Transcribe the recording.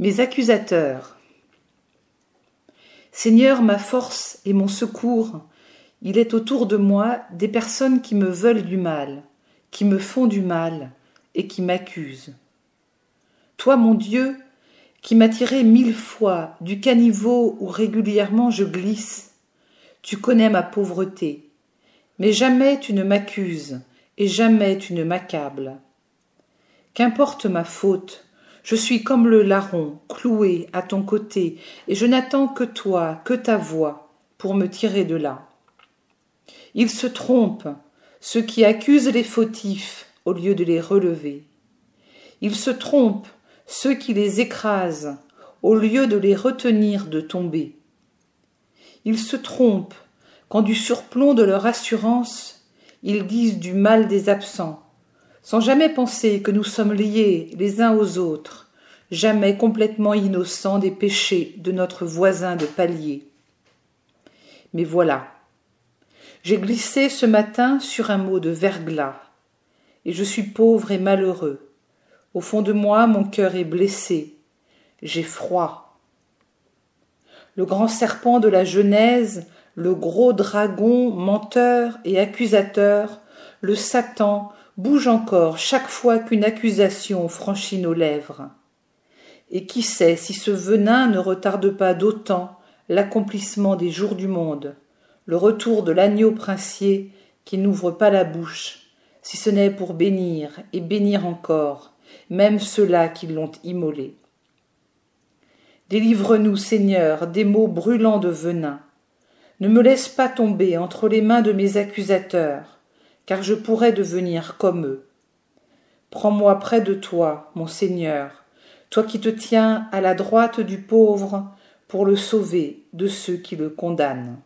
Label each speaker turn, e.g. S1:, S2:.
S1: Mes accusateurs. Seigneur, ma force et mon secours, il est autour de moi des personnes qui me veulent du mal, qui me font du mal et qui m'accusent. Toi, mon Dieu, qui m'as tiré mille fois du caniveau où régulièrement je glisse, tu connais ma pauvreté, mais jamais tu ne m'accuses et jamais tu ne m'accables. Qu'importe ma faute, je suis comme le larron, cloué à ton côté, et je n'attends que toi, que ta voix, pour me tirer de là. Ils se trompent, ceux qui accusent les fautifs au lieu de les relever. Ils se trompent, ceux qui les écrasent, au lieu de les retenir de tomber. Ils se trompent quand du surplomb de leur assurance, ils disent du mal des absents, sans jamais penser que nous sommes liés les uns aux autres, jamais complètement innocents des péchés de notre voisin de palier. Mais voilà. J'ai glissé ce matin sur un mot de verglas, et je suis pauvre et malheureux. Au fond de moi, mon cœur est blessé. J'ai froid. Le grand serpent de la Genèse, le gros dragon menteur et accusateur, le Satan, bouge encore chaque fois qu'une accusation franchit nos lèvres. Et qui sait si ce venin ne retarde pas d'autant l'accomplissement des jours du monde, le retour de l'agneau princier qui n'ouvre pas la bouche, si ce n'est pour bénir et bénir encore, même ceux-là qui l'ont immolé. Délivre-nous, Seigneur, des mots brûlants de venin. Ne me laisse pas tomber entre les mains de mes accusateurs, car je pourrais devenir comme eux. Prends-moi près de toi, mon Seigneur, toi qui te tiens à la droite du pauvre pour le sauver de ceux qui le condamnent.